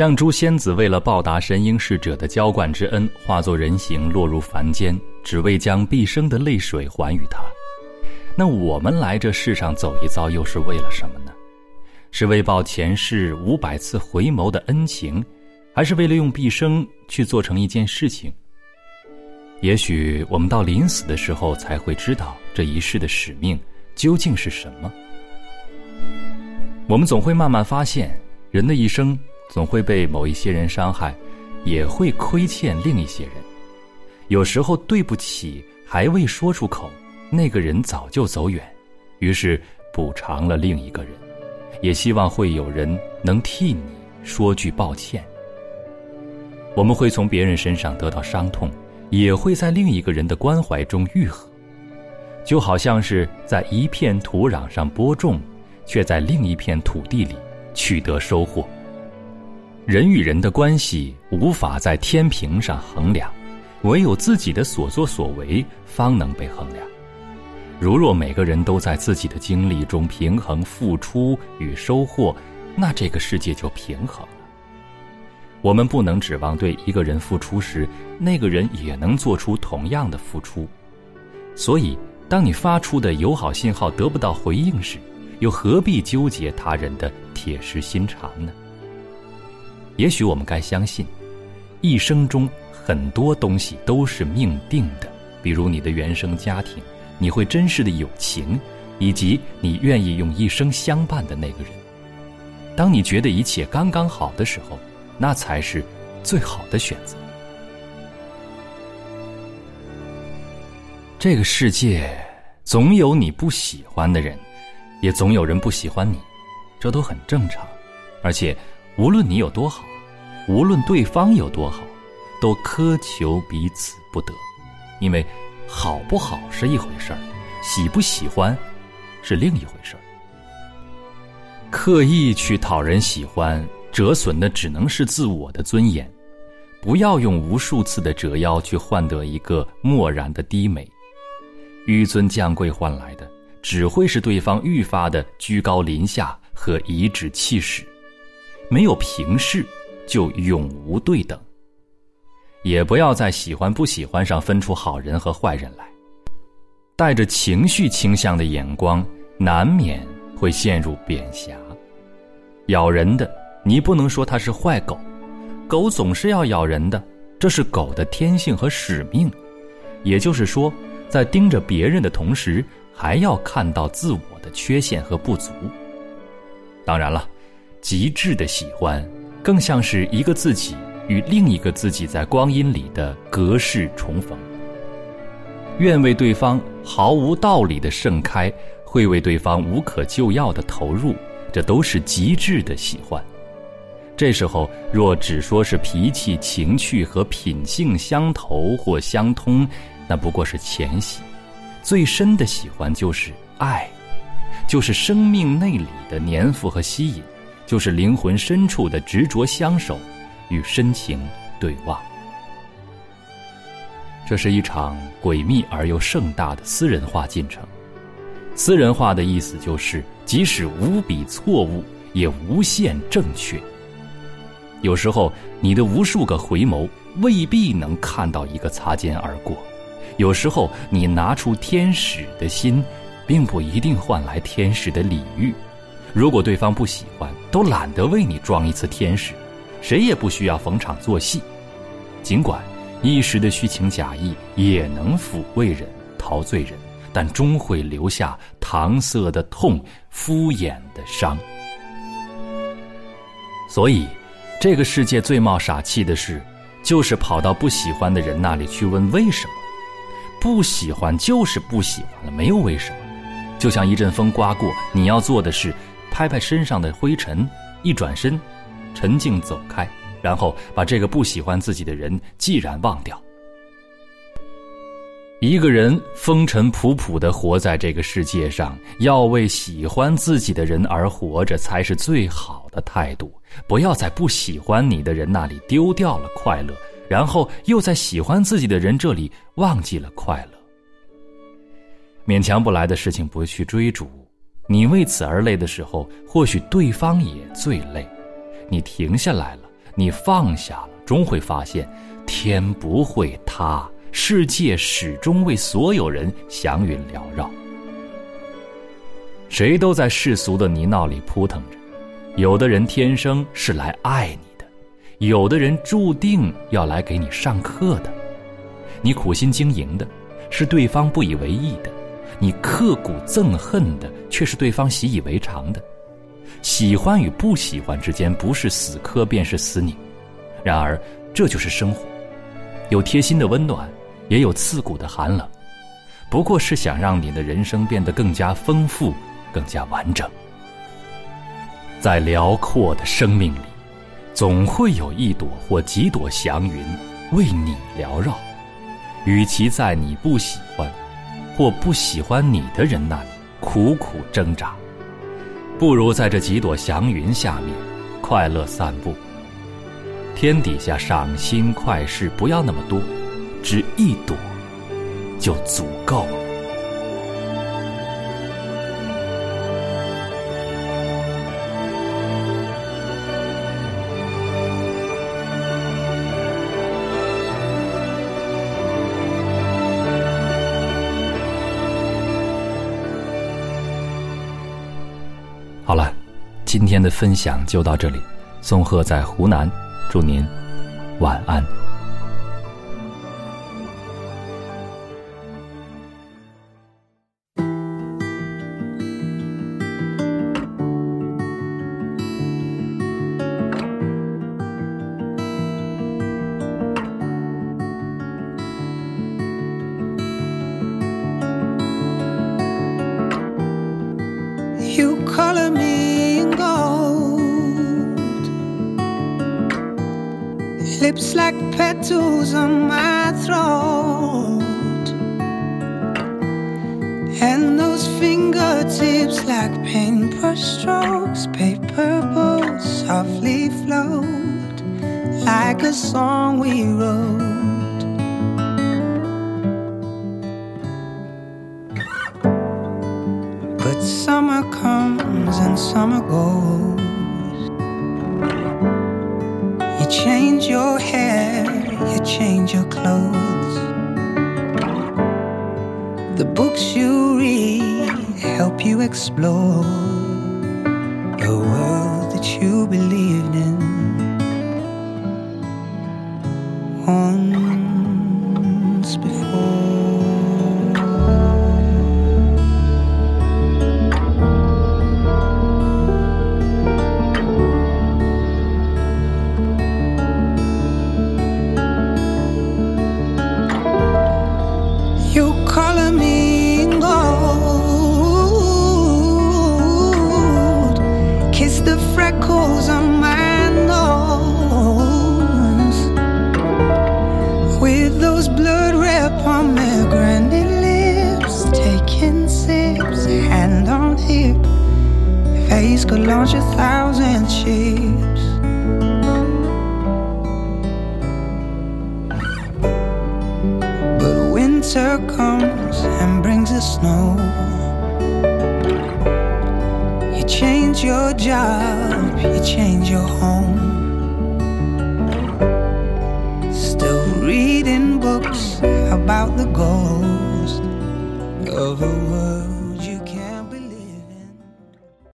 绛珠仙子为了报答神瑛侍者的浇灌之恩，化作人形落入凡间，只为将毕生的泪水还予他。那我们来这世上走一遭，又是为了什么呢？是为报前世五百次回眸的恩情，还是为了用毕生去做成一件事情？也许我们到临死的时候，才会知道这一世的使命究竟是什么。我们总会慢慢发现，人的一生。总会被某一些人伤害，也会亏欠另一些人。有时候对不起还未说出口，那个人早就走远，于是补偿了另一个人，也希望会有人能替你说句抱歉。我们会从别人身上得到伤痛，也会在另一个人的关怀中愈合，就好像是在一片土壤上播种，却在另一片土地里取得收获。人与人的关系无法在天平上衡量，唯有自己的所作所为方能被衡量。如若每个人都在自己的经历中平衡付出与收获，那这个世界就平衡了。我们不能指望对一个人付出时，那个人也能做出同样的付出。所以，当你发出的友好信号得不到回应时，又何必纠结他人的铁石心肠呢？也许我们该相信，一生中很多东西都是命定的，比如你的原生家庭，你会珍视的友情，以及你愿意用一生相伴的那个人。当你觉得一切刚刚好的时候，那才是最好的选择。这个世界总有你不喜欢的人，也总有人不喜欢你，这都很正常，而且无论你有多好。无论对方有多好，都苛求彼此不得，因为好不好是一回事儿，喜不喜欢是另一回事儿。刻意去讨人喜欢，折损的只能是自我的尊严。不要用无数次的折腰去换得一个漠然的低眉，纡尊降贵换来的只会是对方愈发的居高临下和颐指气使，没有平视。就永无对等，也不要在喜欢不喜欢上分出好人和坏人来。带着情绪倾向的眼光，难免会陷入贬狭。咬人的，你不能说它是坏狗，狗总是要咬人的，这是狗的天性和使命。也就是说，在盯着别人的同时，还要看到自我的缺陷和不足。当然了，极致的喜欢。更像是一个自己与另一个自己在光阴里的隔世重逢。愿为对方毫无道理的盛开，会为对方无可救药的投入，这都是极致的喜欢。这时候若只说是脾气、情趣和品性相投或相通，那不过是浅喜。最深的喜欢就是爱，就是生命内里的粘附和吸引。就是灵魂深处的执着相守，与深情对望。这是一场诡秘而又盛大的私人化进程。私人化的意思就是，即使无比错误，也无限正确。有时候，你的无数个回眸未必能看到一个擦肩而过；有时候，你拿出天使的心，并不一定换来天使的礼遇。如果对方不喜欢，都懒得为你装一次天使，谁也不需要逢场作戏。尽管一时的虚情假意也能抚慰人、陶醉人，但终会留下搪塞的痛、敷衍的伤。所以，这个世界最冒傻气的事，就是跑到不喜欢的人那里去问为什么。不喜欢就是不喜欢了，没有为什么。就像一阵风刮过，你要做的是。拍拍身上的灰尘，一转身，沉静走开，然后把这个不喜欢自己的人既然忘掉。一个人风尘仆仆的活在这个世界上，要为喜欢自己的人而活着，才是最好的态度。不要在不喜欢你的人那里丢掉了快乐，然后又在喜欢自己的人这里忘记了快乐。勉强不来的事情，不去追逐。你为此而累的时候，或许对方也最累。你停下来了，你放下了，终会发现，天不会塌，世界始终为所有人祥云缭绕。谁都在世俗的泥淖里扑腾着，有的人天生是来爱你的，有的人注定要来给你上课的。你苦心经营的，是对方不以为意的；你刻骨憎恨的，却是对方习以为常的。喜欢与不喜欢之间，不是死磕便是死拧。然而，这就是生活，有贴心的温暖，也有刺骨的寒冷。不过是想让你的人生变得更加丰富。更加完整，在辽阔的生命里，总会有一朵或几朵祥云为你缭绕。与其在你不喜欢或不喜欢你的人那里苦苦挣扎，不如在这几朵祥云下面快乐散步。天底下赏心快事不要那么多，只一朵就足够了。好了，今天的分享就到这里。宋贺在湖南，祝您晚安。Lips like petals on my throat. And those fingertips like paintbrush strokes, paper boats softly float like a song we wrote. But summer comes and summer goes. Explore the world that you believed in. Once before. You color me could launch a thousand ships. But winter comes and brings the snow. Change your job, you change your home. Still reading books about the ghost of a world